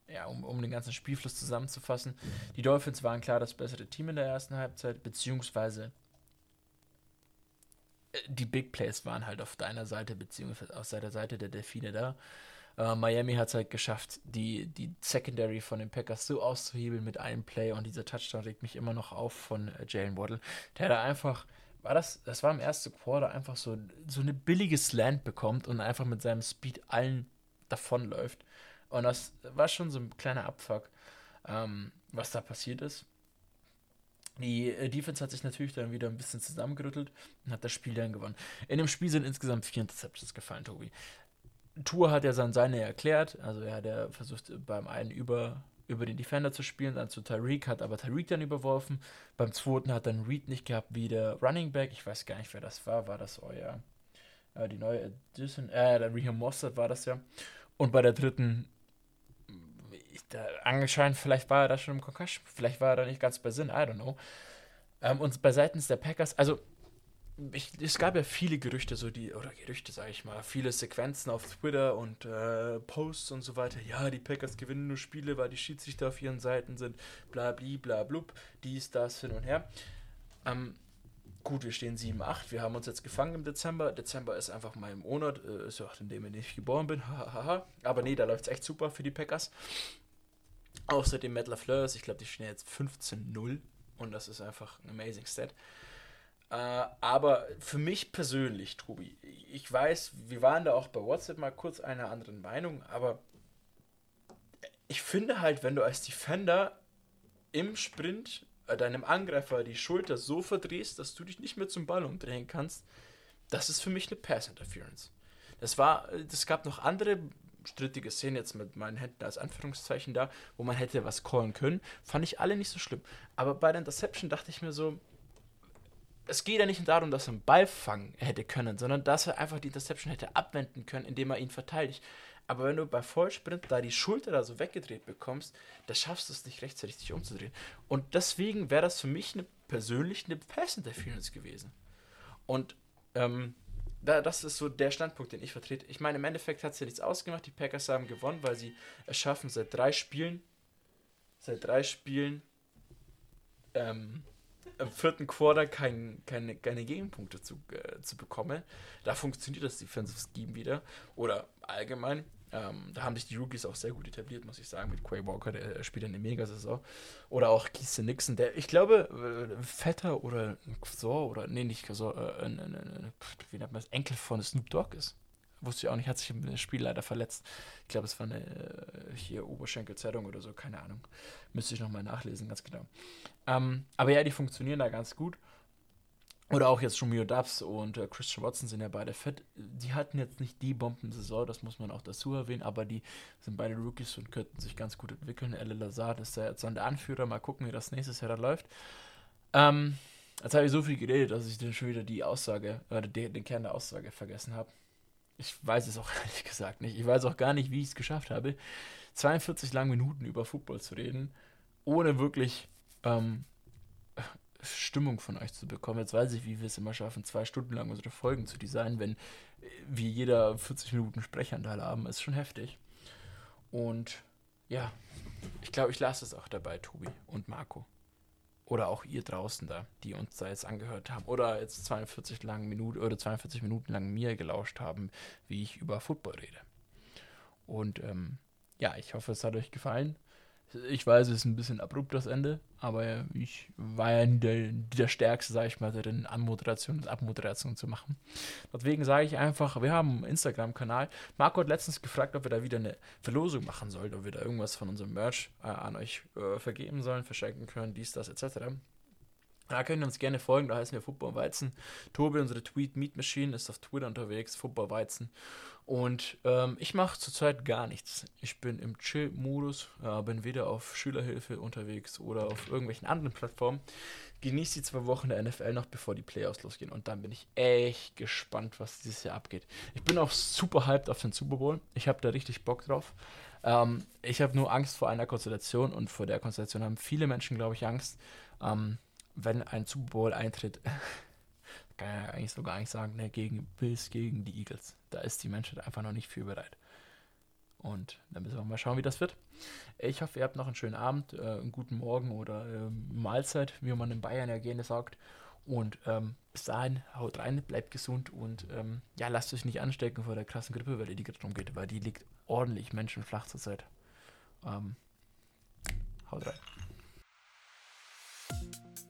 ja, um, um den ganzen Spielfluss zusammenzufassen, die Dolphins waren klar das bessere Team in der ersten Halbzeit, beziehungsweise äh, die Big Plays waren halt auf deiner Seite, beziehungsweise auf der Seite der Delfine da. Uh, Miami hat es halt geschafft, die, die Secondary von den Packers so auszuhebeln mit einem Play und dieser Touchdown regt mich immer noch auf von äh, Jalen Waddle. Der da einfach, war das, das war im ersten Quarter einfach so, so eine billige Slant bekommt und einfach mit seinem Speed allen davonläuft. Und das war schon so ein kleiner Abfuck, ähm, was da passiert ist. Die äh, Defense hat sich natürlich dann wieder ein bisschen zusammengerüttelt und hat das Spiel dann gewonnen. In dem Spiel sind insgesamt vier Interceptions gefallen, Tobi Tour hat ja sein seine erklärt. Also er hat versucht, beim einen über, über den Defender zu spielen, dann zu Tyreek, hat aber Tyreek dann überworfen. Beim zweiten hat dann Reed nicht gehabt wie der Running Back. Ich weiß gar nicht, wer das war. War das euer äh, die neue Edition? Äh, der Raheem Mossad war das ja. Und bei der dritten, ich, da, anscheinend, vielleicht war er da schon im Concussion, vielleicht war er da nicht ganz bei Sinn, I don't know. Ähm, und bei seitens der Packers, also ich, es gab ja viele Gerüchte, so die, oder Gerüchte, sage ich mal, viele Sequenzen auf Twitter und äh, Posts und so weiter. Ja, die Packers gewinnen nur Spiele, weil die Schiedsrichter auf ihren Seiten sind, bla bli, bla blub, dies, das, hin und her. Ähm, gut, wir stehen 7, 8, wir haben uns jetzt gefangen im Dezember. Dezember ist einfach mein Monat, äh, ist auch in dem ich nicht geboren bin. Aber nee, da läuft es echt super für die Packers. Außerdem Matt LaFleur ich glaube, die stehen jetzt 15-0 und das ist einfach ein amazing Stat. Äh, aber für mich persönlich, Tobi, ich weiß, wir waren da auch bei WhatsApp mal kurz einer anderen Meinung, aber ich finde halt, wenn du als Defender im Sprint äh, deinem Angreifer die Schulter so verdrehst, dass du dich nicht mehr zum Ball umdrehen kannst, das ist für mich eine Pass Interference. Das war, es gab noch andere strittige Szenen jetzt mit meinen Händen als Anführungszeichen da, wo man hätte was callen können, fand ich alle nicht so schlimm. Aber bei der Interception dachte ich mir so, es geht ja nicht darum, dass er einen Ball fangen hätte können, sondern dass er einfach die Interception hätte abwenden können, indem er ihn verteidigt. Aber wenn du bei Vollsprint da die Schulter da so weggedreht bekommst, da schaffst du es nicht rechtzeitig dich umzudrehen. Und deswegen wäre das für mich eine, persönlich eine Pass Interference gewesen. Und ähm, da, das ist so der Standpunkt, den ich vertrete. Ich meine, im Endeffekt hat es ja nichts ausgemacht. Die Packers haben gewonnen, weil sie es schaffen, seit drei Spielen, seit drei Spielen, ähm, im vierten Quarter kein, keine, keine Gegenpunkte zu, äh, zu bekommen. Da funktioniert das Defensive Scheme wieder. Oder allgemein. Ähm, da haben sich die Rookies auch sehr gut etabliert, muss ich sagen, mit Quay Walker, der spielt eine Mega-Saison. Oder auch Keith Nixon, der, ich glaube, äh, Vetter oder so, oder, nee, nicht so, äh, wie nennt man das, Enkel von Snoop Dogg ist. Wusste ich auch nicht, hat sich im Spiel leider verletzt. Ich glaube, es war eine äh, hier Oberschenkelzerrung oder so, keine Ahnung. Müsste ich nochmal nachlesen, ganz genau. Ähm, aber ja, die funktionieren da ganz gut. Oder auch jetzt Romeo Dubs und äh, Christian Watson sind ja beide fett. Die hatten jetzt nicht die Bombensaison, das muss man auch dazu erwähnen, aber die sind beide Rookies und könnten sich ganz gut entwickeln. Elle Lazard ist ja jetzt an der Anführer. Mal gucken, wie das nächstes Jahr da läuft. Ähm, jetzt habe ich so viel geredet, dass ich dann schon wieder die Aussage, oder den, den Kern der Aussage vergessen habe. Ich weiß es auch ehrlich gesagt nicht. Ich weiß auch gar nicht, wie ich es geschafft habe, 42 lange Minuten über Football zu reden, ohne wirklich ähm, Stimmung von euch zu bekommen. Jetzt weiß ich, wie wir es immer schaffen, zwei Stunden lang unsere Folgen zu designen, wenn wir jeder 40 Minuten Sprechanteil haben. Ist schon heftig. Und ja, ich glaube, ich lasse es auch dabei, Tobi und Marco oder auch ihr draußen da, die uns da jetzt angehört haben oder jetzt 42 lang Minuten oder 42 Minuten lang mir gelauscht haben, wie ich über Football rede. Und ähm, ja, ich hoffe, es hat euch gefallen. Ich weiß, es ist ein bisschen abrupt das Ende, aber ich war ja der, der Stärkste, sage ich mal, darin, Anmoderation und Abmoderation zu machen. Deswegen sage ich einfach, wir haben einen Instagram-Kanal. Marco hat letztens gefragt, ob wir da wieder eine Verlosung machen sollen, ob wir da irgendwas von unserem Merch äh, an euch äh, vergeben sollen, verschenken können, dies, das, etc. Da könnt ihr uns gerne folgen, da heißen wir Football Weizen. Tobi, unsere Tweet Meet Machine, ist auf Twitter unterwegs, Football Weizen. Und ähm, ich mache zurzeit gar nichts. Ich bin im Chill-Modus, äh, bin weder auf Schülerhilfe unterwegs oder auf irgendwelchen anderen Plattformen. Genieße die zwei Wochen der NFL noch, bevor die Playoffs losgehen. Und dann bin ich echt gespannt, was dieses Jahr abgeht. Ich bin auch super hyped auf den Super Bowl. Ich habe da richtig Bock drauf. Ähm, ich habe nur Angst vor einer Konstellation und vor der Konstellation haben viele Menschen, glaube ich, Angst. Ähm, wenn ein Super Bowl eintritt, kann ja eigentlich so gar nicht sagen, ne, gegen Bills, gegen die Eagles. Da ist die Menschheit einfach noch nicht für bereit. Und dann müssen wir mal schauen, wie das wird. Ich hoffe, ihr habt noch einen schönen Abend, äh, einen guten Morgen oder äh, Mahlzeit, wie man in Bayern ja gerne sagt. Und ähm, bis dahin, haut rein, bleibt gesund und ähm, ja, lasst euch nicht anstecken vor der krassen Grippewelle, die gerade rumgeht, weil die liegt ordentlich menschenflach zurzeit. Ähm, haut rein.